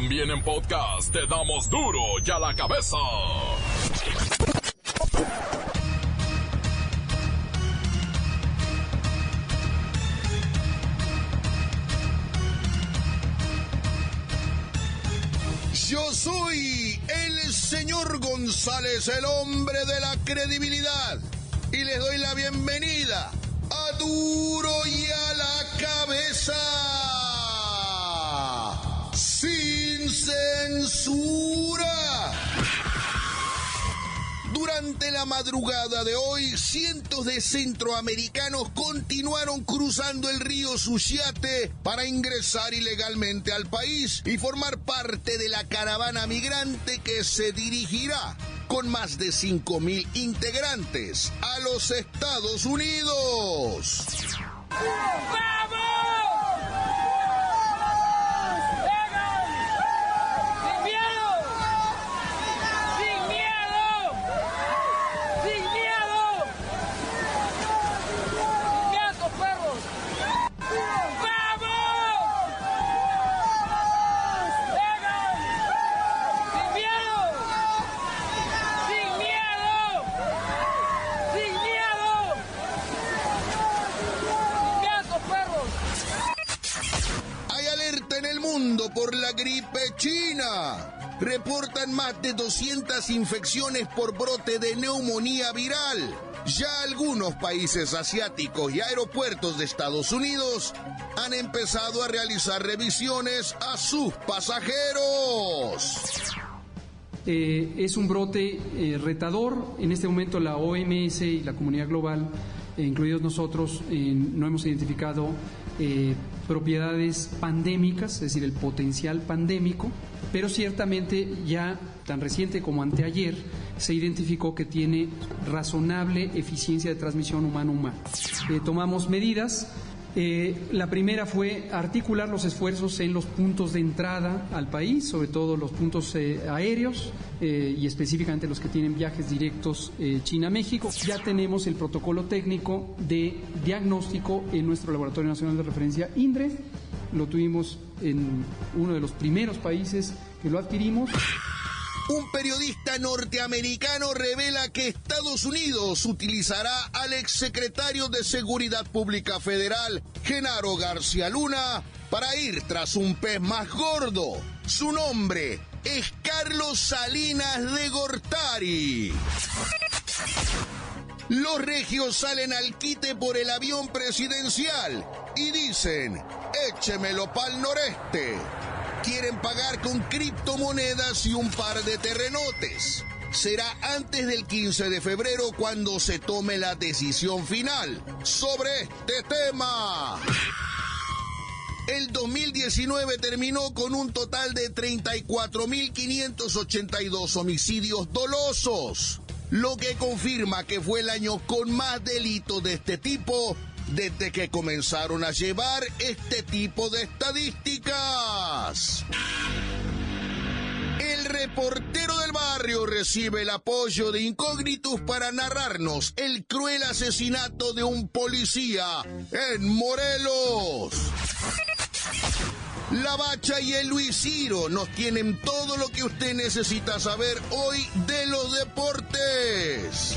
También en podcast te damos duro y a la cabeza. Yo soy el señor González, el hombre de la credibilidad, y les doy la bienvenida a Duro y a la cabeza. Censura. Durante la madrugada de hoy, cientos de centroamericanos continuaron cruzando el río Suchiate para ingresar ilegalmente al país y formar parte de la caravana migrante que se dirigirá con más de 5.000 integrantes a los Estados Unidos. ¡Sin miedo! ¡Sin miedo! ¡Sin miedo! ¡Sin miedo, perros! ¡Vamos! ¡Vengan! ¡Sin miedo! ¡Sin miedo! ¡Sin miedo! ¡Sin miedo, perros! Hay alerta en el por la gripe china. Reportan más de 200 infecciones por brote de neumonía viral. Ya algunos países asiáticos y aeropuertos de Estados Unidos han empezado a realizar revisiones a sus pasajeros. Eh, es un brote eh, retador. En este momento la OMS y la comunidad global, eh, incluidos nosotros, no hemos identificado propiedades pandémicas, es decir, el potencial pandémico, pero ciertamente ya tan reciente como anteayer se identificó que tiene razonable eficiencia de transmisión humano-humano. Eh, tomamos medidas eh, la primera fue articular los esfuerzos en los puntos de entrada al país, sobre todo los puntos eh, aéreos eh, y específicamente los que tienen viajes directos eh, China-México. Ya tenemos el protocolo técnico de diagnóstico en nuestro Laboratorio Nacional de Referencia INDRE. Lo tuvimos en uno de los primeros países que lo adquirimos. Un periodista norteamericano revela que Estados Unidos utilizará al exsecretario de Seguridad Pública Federal, Genaro García Luna, para ir tras un pez más gordo. Su nombre es Carlos Salinas de Gortari. Los regios salen al quite por el avión presidencial y dicen, échemelo pa'l noreste. Quieren pagar con criptomonedas y un par de terrenotes. Será antes del 15 de febrero cuando se tome la decisión final sobre este tema. El 2019 terminó con un total de 34.582 homicidios dolosos, lo que confirma que fue el año con más delitos de este tipo desde que comenzaron a llevar este tipo de estadísticas. El reportero del barrio recibe el apoyo de Incógnitus para narrarnos el cruel asesinato de un policía en Morelos. La Bacha y el Luis Ciro nos tienen todo lo que usted necesita saber hoy de los deportes.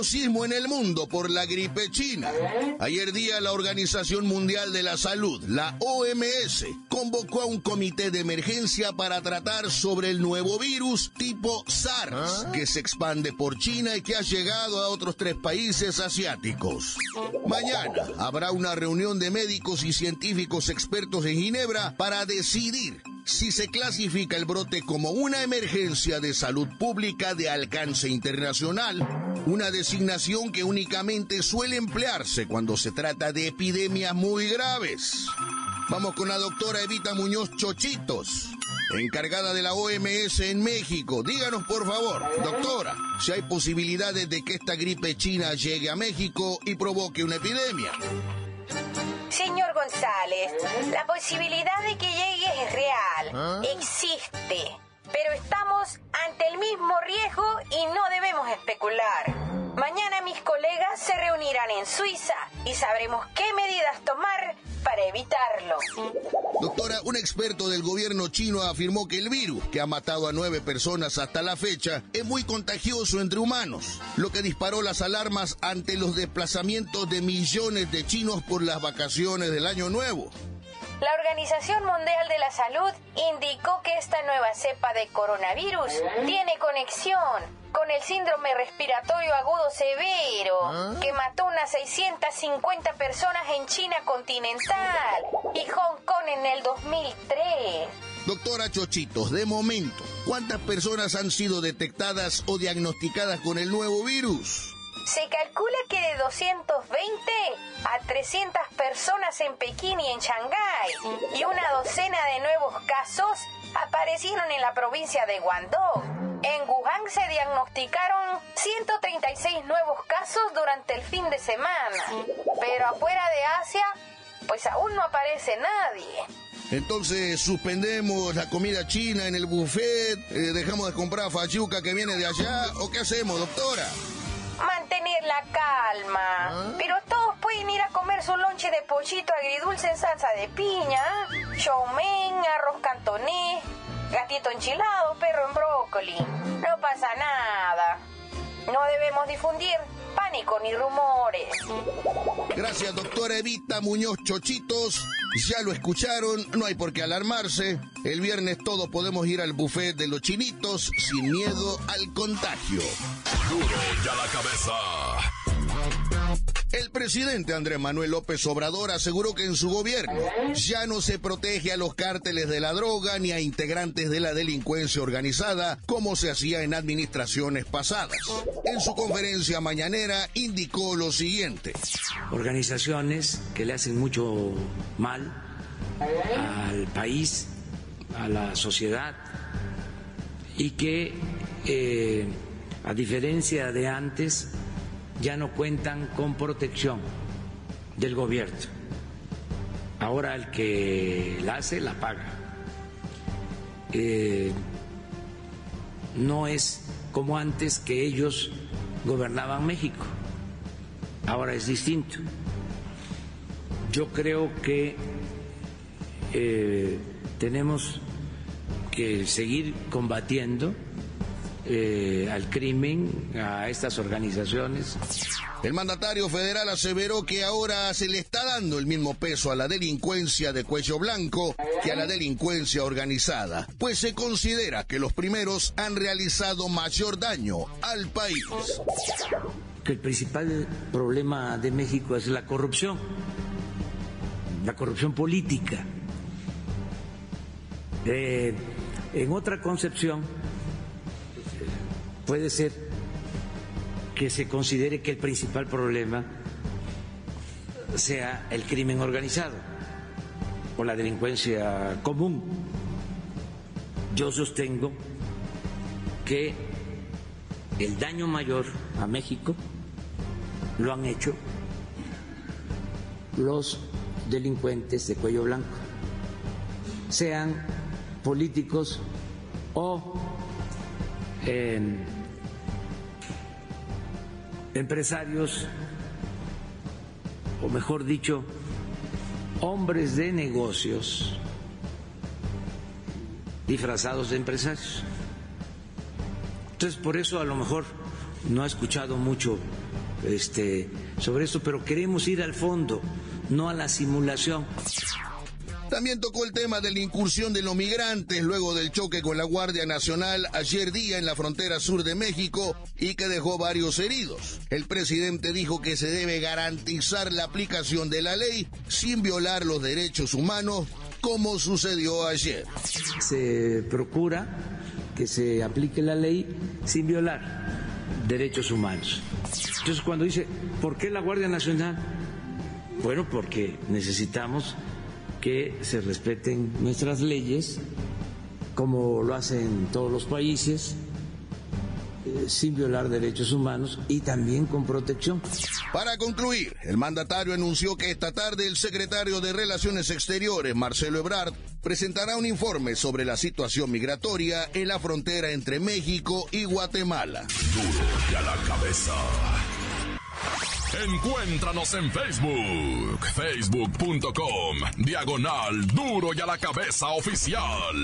Nerviosismo en el mundo por la gripe china. Ayer día la Organización Mundial de la Salud, la OMS, convocó a un comité de emergencia para tratar sobre el nuevo virus tipo SARS, que se expande por China y que ha llegado a otros tres países asiáticos. Mañana habrá una reunión de médicos y científicos expertos en Ginebra para decidir si se clasifica el brote como una emergencia de salud pública de alcance internacional, una designación que únicamente suele emplearse cuando se trata de epidemias muy graves. Vamos con la doctora Evita Muñoz Chochitos, encargada de la OMS en México. Díganos, por favor, doctora, si hay posibilidades de que esta gripe china llegue a México y provoque una epidemia. Señor González, la posibilidad de que llegue es real, existe, pero estamos ante el mismo riesgo y no debemos especular. Mañana mis colegas se reunirán en Suiza y sabremos qué medidas tomar para evitarlo. Doctora, un experto del gobierno chino afirmó que el virus, que ha matado a nueve personas hasta la fecha, es muy contagioso entre humanos, lo que disparó las alarmas ante los desplazamientos de millones de chinos por las vacaciones del Año Nuevo. La Organización Mundial de la Salud indicó que esta nueva cepa de coronavirus tiene conexión con el síndrome respiratorio agudo severo que mató unas 650 personas en China continental y Hong Kong en el 2003. Doctora Chochitos, de momento, ¿cuántas personas han sido detectadas o diagnosticadas con el nuevo virus? Se calcula que de 220 a 300 personas en Pekín y en Shanghái y una docena de nuevos casos aparecieron en la provincia de Guangdong. En Wuhan se diagnosticaron 136 nuevos casos durante el fin de semana, pero afuera de Asia, pues aún no aparece nadie. Entonces suspendemos la comida china en el buffet, eh, dejamos de comprar fayuca que viene de allá, o qué hacemos, doctora? Mantener la calma. Pero todos pueden ir a comer su lonche de pollito agridulce en salsa de piña, chow mein, arroz cantonés, gatito enchilado, perro en brócoli. No pasa nada. No debemos difundir pánico ni rumores. Gracias, doctora Evita Muñoz Chochitos. Ya lo escucharon, no hay por qué alarmarse. El viernes todos podemos ir al buffet de los chinitos sin miedo al contagio. Duro ya la cabeza. El presidente Andrés Manuel López Obrador aseguró que en su gobierno ya no se protege a los cárteles de la droga ni a integrantes de la delincuencia organizada como se hacía en administraciones pasadas. En su conferencia mañanera indicó lo siguiente. Organizaciones que le hacen mucho mal al país, a la sociedad y que eh, a diferencia de antes ya no cuentan con protección del gobierno. Ahora el que la hace, la paga. Eh, no es como antes que ellos gobernaban México. Ahora es distinto. Yo creo que eh, tenemos que seguir combatiendo eh, al crimen, a estas organizaciones. El mandatario federal aseveró que ahora se le está dando el mismo peso a la delincuencia de cuello blanco que a la delincuencia organizada, pues se considera que los primeros han realizado mayor daño al país. Que el principal problema de México es la corrupción, la corrupción política. Eh, en otra concepción, puede ser que se considere que el principal problema sea el crimen organizado o la delincuencia común. Yo sostengo que el daño mayor a México lo han hecho los delincuentes de cuello blanco, sean políticos o empresarios, o mejor dicho, hombres de negocios disfrazados de empresarios. Entonces, por eso a lo mejor no ha escuchado mucho este, sobre esto, pero queremos ir al fondo, no a la simulación. También tocó el tema de la incursión de los migrantes luego del choque con la Guardia Nacional ayer día en la frontera sur de México y que dejó varios heridos. El presidente dijo que se debe garantizar la aplicación de la ley sin violar los derechos humanos como sucedió ayer. Se procura que se aplique la ley sin violar derechos humanos. Entonces cuando dice, ¿por qué la Guardia Nacional? Bueno, porque necesitamos que se respeten nuestras leyes, como lo hacen todos los países, eh, sin violar derechos humanos y también con protección. Para concluir, el mandatario anunció que esta tarde el secretario de Relaciones Exteriores, Marcelo Ebrard, presentará un informe sobre la situación migratoria en la frontera entre México y Guatemala. Duro y a la cabeza. Encuéntranos en Facebook, facebook.com, diagonal duro y a la cabeza oficial.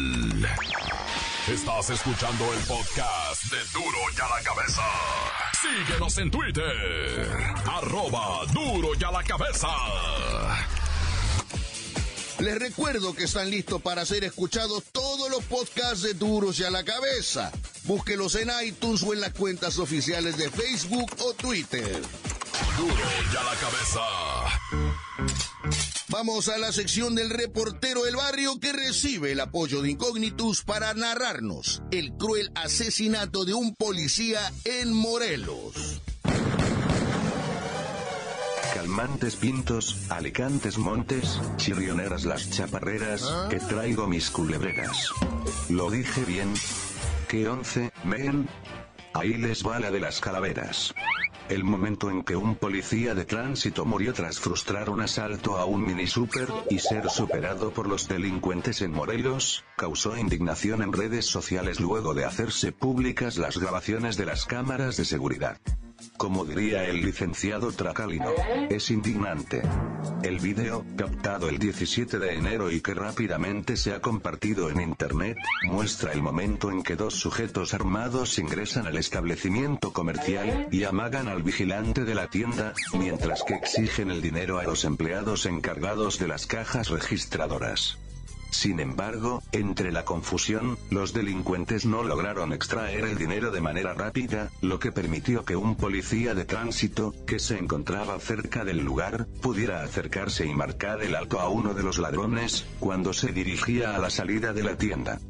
Estás escuchando el podcast de duro y a la cabeza. Síguenos en Twitter, arroba duro y a la cabeza. Les recuerdo que están listos para ser escuchados todos los podcasts de Duros y a la Cabeza. Búsquelos en iTunes o en las cuentas oficiales de Facebook o Twitter. Duro y a la cabeza. Vamos a la sección del reportero del barrio que recibe el apoyo de Incognitus para narrarnos el cruel asesinato de un policía en Morelos. Calmantes pintos, alicantes montes, chirrioneras las chaparreras, que traigo mis culebreras. Lo dije bien. Que once, men. Ahí les va la de las calaveras. El momento en que un policía de tránsito murió tras frustrar un asalto a un mini super y ser superado por los delincuentes en Morelos, causó indignación en redes sociales luego de hacerse públicas las grabaciones de las cámaras de seguridad. Como diría el licenciado Tracalino, es indignante. El video, captado el 17 de enero y que rápidamente se ha compartido en internet, muestra el momento en que dos sujetos armados ingresan al establecimiento comercial y amagan al vigilante de la tienda, mientras que exigen el dinero a los empleados encargados de las cajas registradoras. Sin embargo, entre la confusión, los delincuentes no lograron extraer el dinero de manera rápida, lo que permitió que un policía de tránsito, que se encontraba cerca del lugar, pudiera acercarse y marcar el alto a uno de los ladrones, cuando se dirigía a la salida de la tienda.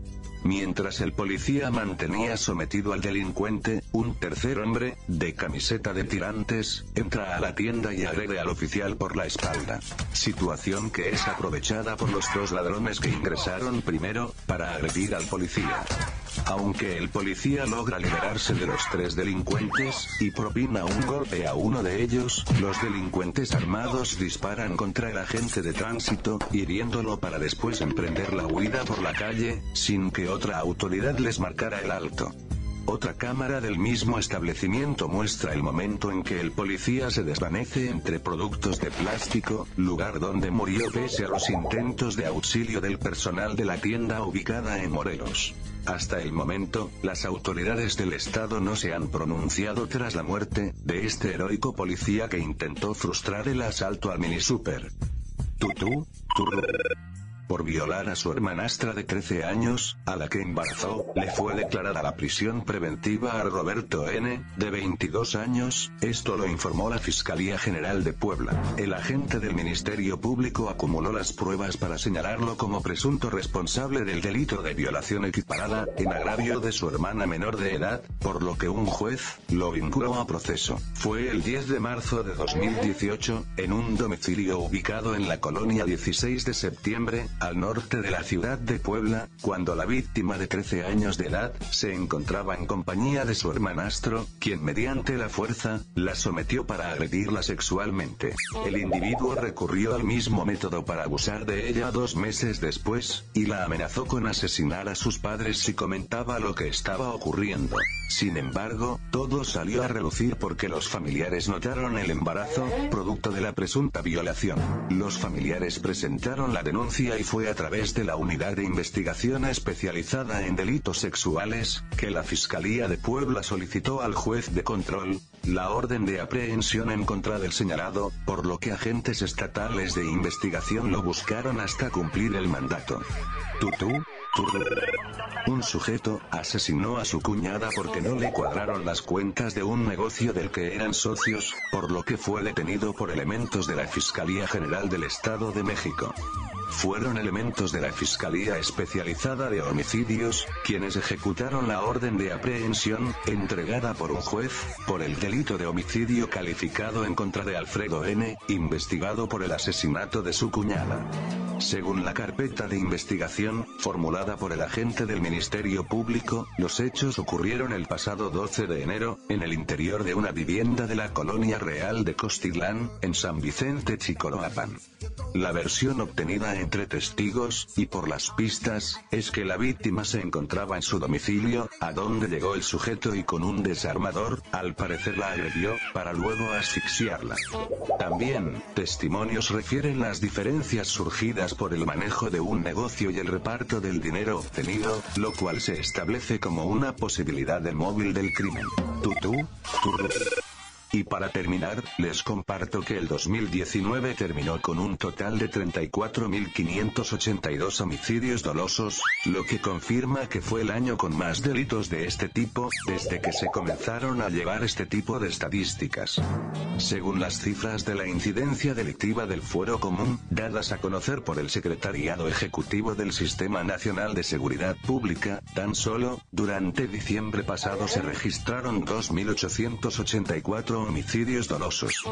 Mientras el policía mantenía sometido al delincuente, un tercer hombre, de camiseta de tirantes, entra a la tienda y agrede al oficial por la espalda. Situación que es aprovechada por los dos ladrones que ingresaron primero, para agredir al policía. Aunque el policía logra liberarse de los tres delincuentes, y propina un golpe a uno de ellos, los delincuentes armados disparan contra el agente de tránsito, hiriéndolo para después emprender la huida por la calle, sin que otra autoridad les marcara el alto. Otra cámara del mismo establecimiento muestra el momento en que el policía se desvanece entre productos de plástico, lugar donde murió pese a los intentos de auxilio del personal de la tienda ubicada en Morelos. Hasta el momento, las autoridades del Estado no se han pronunciado tras la muerte de este heroico policía que intentó frustrar el asalto al mini super. Tutú, turro por violar a su hermanastra de 13 años, a la que embarazó, le fue declarada la prisión preventiva a Roberto N., de 22 años, esto lo informó la Fiscalía General de Puebla. El agente del Ministerio Público acumuló las pruebas para señalarlo como presunto responsable del delito de violación equiparada, en agravio de su hermana menor de edad, por lo que un juez, lo vinculó a proceso. Fue el 10 de marzo de 2018, en un domicilio ubicado en la colonia 16 de septiembre, al norte de la ciudad de Puebla, cuando la víctima de 13 años de edad, se encontraba en compañía de su hermanastro, quien mediante la fuerza, la sometió para agredirla sexualmente. El individuo recurrió al mismo método para abusar de ella dos meses después, y la amenazó con asesinar a sus padres si comentaba lo que estaba ocurriendo. Sin embargo, todo salió a relucir porque los familiares notaron el embarazo, producto de la presunta violación. Los familiares presentaron la denuncia y fue a través de la Unidad de Investigación Especializada en Delitos Sexuales, que la Fiscalía de Puebla solicitó al juez de control, la orden de aprehensión en contra del señalado, por lo que agentes estatales de investigación lo buscaron hasta cumplir el mandato. Tutú, un sujeto asesinó a su cuñada porque no le cuadraron las cuentas de un negocio del que eran socios, por lo que fue detenido por elementos de la Fiscalía General del Estado de México. Fueron elementos de la Fiscalía Especializada de Homicidios, quienes ejecutaron la orden de aprehensión, entregada por un juez, por el delito de homicidio calificado en contra de Alfredo N., investigado por el asesinato de su cuñada. Según la carpeta de investigación, formulada por el agente del Ministerio Público, los hechos ocurrieron el pasado 12 de enero, en el interior de una vivienda de la Colonia Real de Costilán, en San Vicente Chicoloapan. La versión obtenida entre testigos, y por las pistas, es que la víctima se encontraba en su domicilio, a donde llegó el sujeto y con un desarmador, al parecer la agredió, para luego asfixiarla. También, testimonios refieren las diferencias surgidas por el manejo de un negocio y el reparto del dinero obtenido, lo cual se establece como una posibilidad de móvil del crimen. Tutú, turro. Y para terminar, les comparto que el 2019 terminó con un total de 34.582 homicidios dolosos, lo que confirma que fue el año con más delitos de este tipo, desde que se comenzaron a llevar este tipo de estadísticas. Según las cifras de la incidencia delictiva del Fuero Común, dadas a conocer por el Secretariado Ejecutivo del Sistema Nacional de Seguridad Pública, tan solo, durante diciembre pasado se registraron 2.884 homicidios dolosos.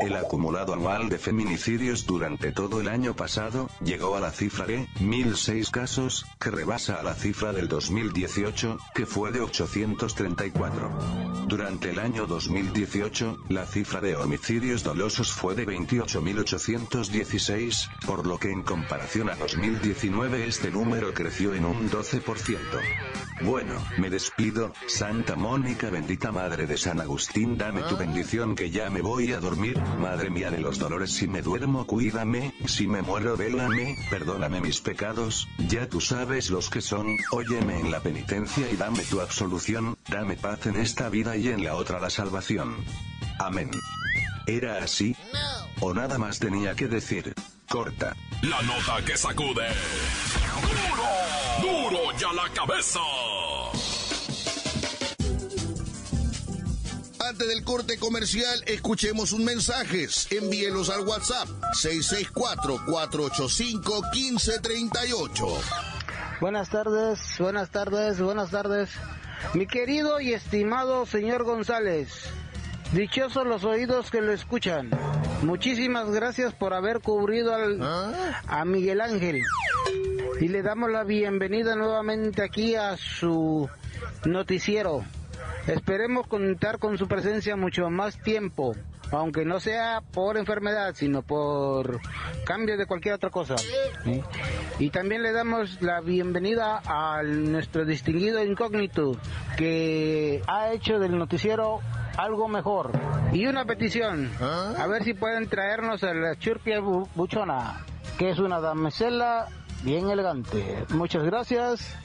El acumulado anual de feminicidios durante todo el año pasado llegó a la cifra de 1.006 casos, que rebasa a la cifra del 2018, que fue de 834. Durante el año 2018, la cifra de homicidios dolosos fue de 28.816, por lo que en comparación a 2019 este número creció en un 12%. Bueno, me despido, Santa Mónica bendita Madre de San Agustín, dame tu bendición que ya me voy a dormir, Madre mía de los dolores si me duermo cuídame, si me muero vélame, perdóname mis pecados, ya tú sabes los que son, óyeme en la penitencia y dame tu absolución, dame paz en esta vida y en la otra la salvación. Amén. ¿Era así? ¿O nada más tenía que decir? Corta. La nota que sacude. ¡Duro! ¡Duro ya la cabeza! Antes del corte comercial, escuchemos un mensajes. Envíelos al WhatsApp 664-485-1538. Buenas tardes, buenas tardes, buenas tardes. Mi querido y estimado señor González, dichosos los oídos que lo escuchan. Muchísimas gracias por haber cubrido al, a Miguel Ángel. Y le damos la bienvenida nuevamente aquí a su noticiero. Esperemos contar con su presencia mucho más tiempo, aunque no sea por enfermedad, sino por cambio de cualquier otra cosa. Y también le damos la bienvenida a nuestro distinguido incógnito, que ha hecho del noticiero algo mejor. Y una petición, a ver si pueden traernos a la churpia bu- buchona, que es una damisela bien elegante. Muchas gracias.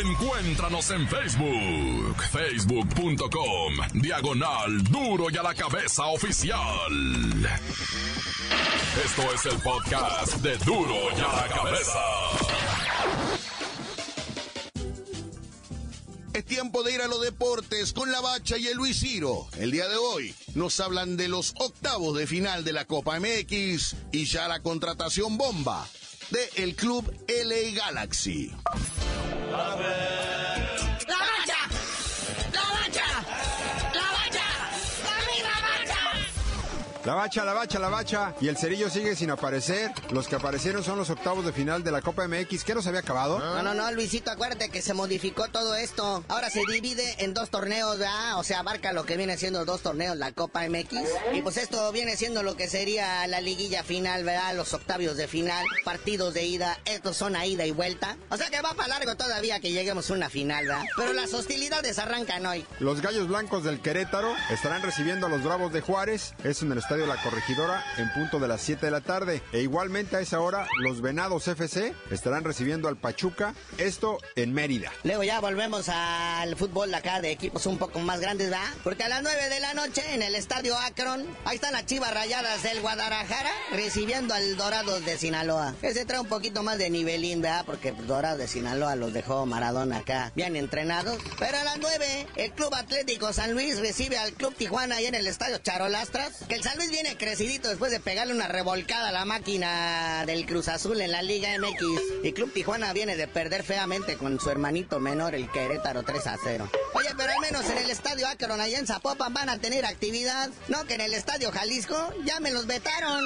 Encuéntranos en Facebook, facebook.com, diagonal duro y a la cabeza oficial. Esto es el podcast de duro y a la cabeza. Es tiempo de ir a los deportes con la Bacha y el Luis Ciro. El día de hoy nos hablan de los octavos de final de la Copa MX y ya la contratación bomba de el club LA Galaxy. ¡La La bacha, la bacha, la bacha. Y el cerillo sigue sin aparecer. Los que aparecieron son los octavos de final de la Copa MX. ¿Qué no se había acabado? No, no, no, Luisito, acuérdate que se modificó todo esto. Ahora se divide en dos torneos, ¿verdad? O sea, abarca lo que viene siendo dos torneos, la Copa MX. Y pues esto viene siendo lo que sería la liguilla final, ¿verdad? Los octavios de final, partidos de ida. Estos son a ida y vuelta. O sea que va para largo todavía que lleguemos a una final, ¿verdad? Pero las hostilidades arrancan hoy. Los gallos blancos del Querétaro estarán recibiendo a los bravos de Juárez. Es en el Estadio La Corregidora en punto de las 7 de la tarde. E igualmente a esa hora, los Venados FC estarán recibiendo al Pachuca, esto en Mérida. Luego ya volvemos al fútbol acá de equipos un poco más grandes, ¿verdad? Porque a las 9 de la noche en el Estadio Akron, ahí están las chivas rayadas del Guadalajara recibiendo al Dorados de Sinaloa. Ese trae un poquito más de nivelín, ¿verdad? Porque Dorados de Sinaloa los dejó Maradona acá bien entrenados. Pero a las 9, el Club Atlético San Luis recibe al Club Tijuana ahí en el Estadio Charolastras. Que el San Luis viene crecidito después de pegarle una revolcada a la máquina del Cruz Azul en la Liga MX. Y Club Tijuana viene de perder feamente con su hermanito menor, el Querétaro 3 a 0. Oye, pero al menos en el Estadio Akron allá en Zapopan van a tener actividad. No, que en el Estadio Jalisco ya me los vetaron.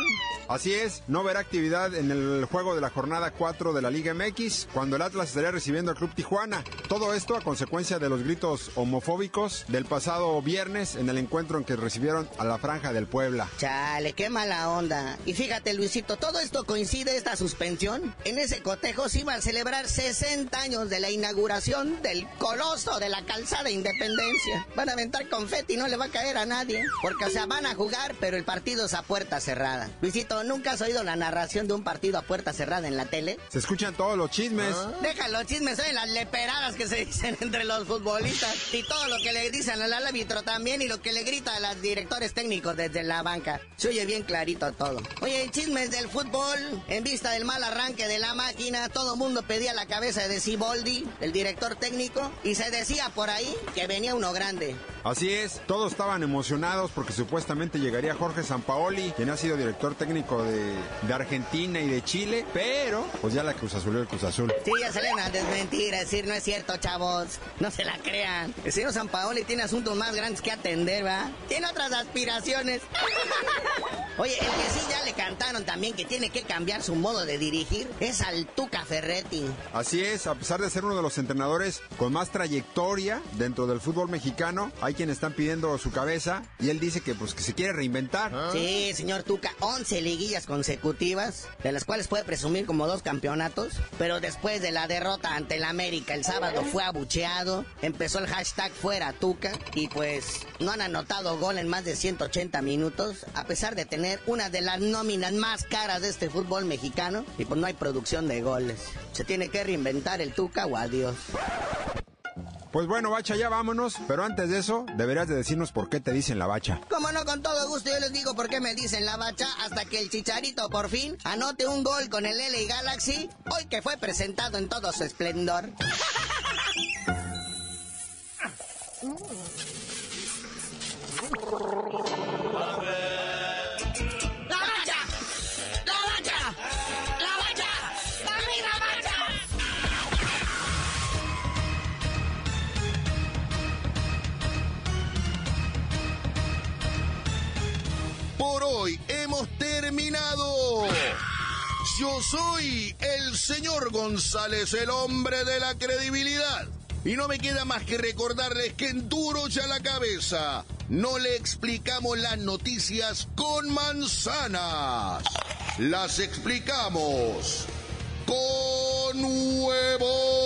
Así es, no verá actividad en el juego de la jornada 4 de la Liga MX, cuando el Atlas estaría recibiendo al Club Tijuana. Todo esto a consecuencia de los gritos homofóbicos del pasado viernes en el encuentro en que recibieron a la Franja del Puebla. Chale, qué mala onda. Y fíjate, Luisito, todo esto coincide, esta suspensión. En ese cotejo se iban a celebrar 60 años de la inauguración del coloso de la calzada Independencia. Van a aventar confeti y no le va a caer a nadie. Porque, o sea, van a jugar, pero el partido es a puerta cerrada. Luisito, ¿nunca has oído la narración de un partido a puerta cerrada en la tele? Se escuchan todos los chismes. Deja los chismes, oye, las leperadas que se dicen entre los futbolistas. Y todo lo que le dicen al árbitro también y lo que le grita a los directores técnicos desde la banca. Se oye bien clarito todo. Oye, chismes del fútbol. En vista del mal arranque de la máquina, todo mundo pedía la cabeza de Siboldi, el director técnico, y se decía por ahí que venía uno grande. Así es, todos estaban emocionados porque supuestamente llegaría Jorge Sampaoli, quien ha sido director técnico de, de Argentina y de Chile, pero pues ya la Cruz Azul el Cruz Azul. Sí, ya salen a desmentir, a decir, no es cierto, chavos. No se la crean. El señor Sampaoli tiene asuntos más grandes que atender, ¿va? Tiene otras aspiraciones. Oye, el que sí ya le cantaron también que tiene que cambiar su modo de dirigir es al Tuca Ferretti. Así es, a pesar de ser uno de los entrenadores con más trayectoria dentro del fútbol mexicano, hay quienes están pidiendo su cabeza y él dice que pues que se quiere reinventar. Sí, señor Tuca, 11 liguillas consecutivas, de las cuales puede presumir como dos campeonatos, pero después de la derrota ante el América el sábado fue abucheado, empezó el hashtag fuera Tuca y pues no han anotado gol en más de 180 minutos, a pesar de tener una de las nóminas más caras de este fútbol mexicano y pues no hay producción de goles. Se tiene que reinventar el Tuca o adiós. Pues bueno, bacha, ya vámonos. Pero antes de eso, deberías de decirnos por qué te dicen la bacha. Como no, con todo gusto yo les digo por qué me dicen la bacha hasta que el chicharito por fin anote un gol con el LA Galaxy, hoy que fue presentado en todo su esplendor. Yo soy el señor González, el hombre de la credibilidad. Y no me queda más que recordarles que en duro ya la cabeza no le explicamos las noticias con manzanas. Las explicamos con huevos.